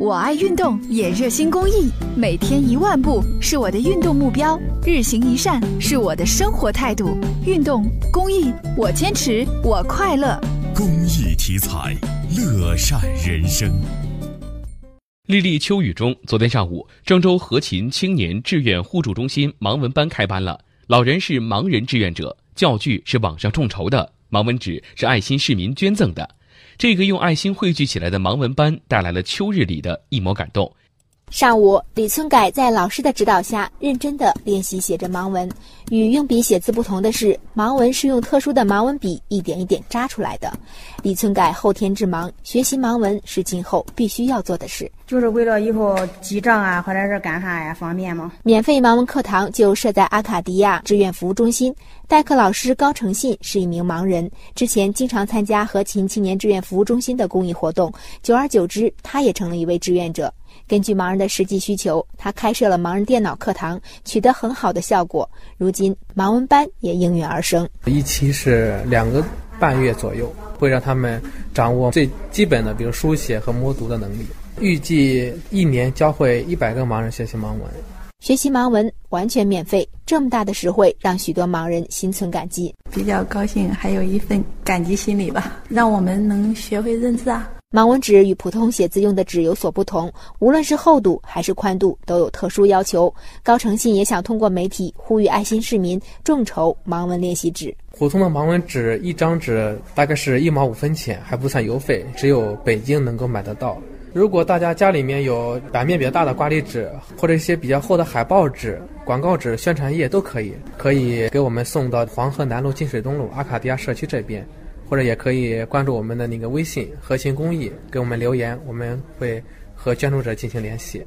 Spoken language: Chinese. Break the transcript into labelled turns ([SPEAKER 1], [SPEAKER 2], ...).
[SPEAKER 1] 我爱运动，也热心公益。每天一万步是我的运动目标，日行一善是我的生活态度。运动公益，我坚持，我快乐。
[SPEAKER 2] 公益题材，乐善人生。
[SPEAKER 3] 沥沥秋雨中，昨天上午，郑州和勤青年志愿互助中心盲文班开班了。老人是盲人志愿者，教具是网上众筹的，盲文纸是爱心市民捐赠的。这个用爱心汇聚起来的盲文班，带来了秋日里的一抹感动。
[SPEAKER 4] 上午，李村改在老师的指导下，认真的练习写着盲文。与用笔写字不同的是，盲文是用特殊的盲文笔一点一点扎出来的。李村改后天致盲，学习盲文是今后必须要做的事。
[SPEAKER 5] 就是为了以后记账啊，或者是干啥呀方便吗？
[SPEAKER 4] 免费盲文课堂就设在阿卡迪亚志愿服务中心。代课老师高诚信是一名盲人，之前经常参加和勤青年志愿服务中心的公益活动，久而久之，他也成了一位志愿者。根据盲人的实际需求，他开设了盲人电脑课堂，取得很好的效果。如今，盲文班也应运而生。
[SPEAKER 6] 一期是两个半月左右，会让他们掌握最基本的，比如书写和摸读的能力。预计一年教会一百个盲人学习盲文，
[SPEAKER 4] 学习盲文完全免费，这么大的实惠让许多盲人心存感激，
[SPEAKER 7] 比较高兴，还有一份感激心理吧，让我们能学会认字啊。
[SPEAKER 4] 盲文纸与普通写字用的纸有所不同，无论是厚度还是宽度都有特殊要求。高诚信也想通过媒体呼吁爱心市民众筹盲文练习纸。
[SPEAKER 6] 普通的盲文纸一张纸大概是一毛五分钱，还不算邮费，只有北京能够买得到。如果大家家里面有版面比较大的挂历纸，或者一些比较厚的海报纸、广告纸、宣传页都可以，可以给我们送到黄河南路金水东路阿卡迪亚社区这边，或者也可以关注我们的那个微信“核心公益”，给我们留言，我们会和捐助者进行联系。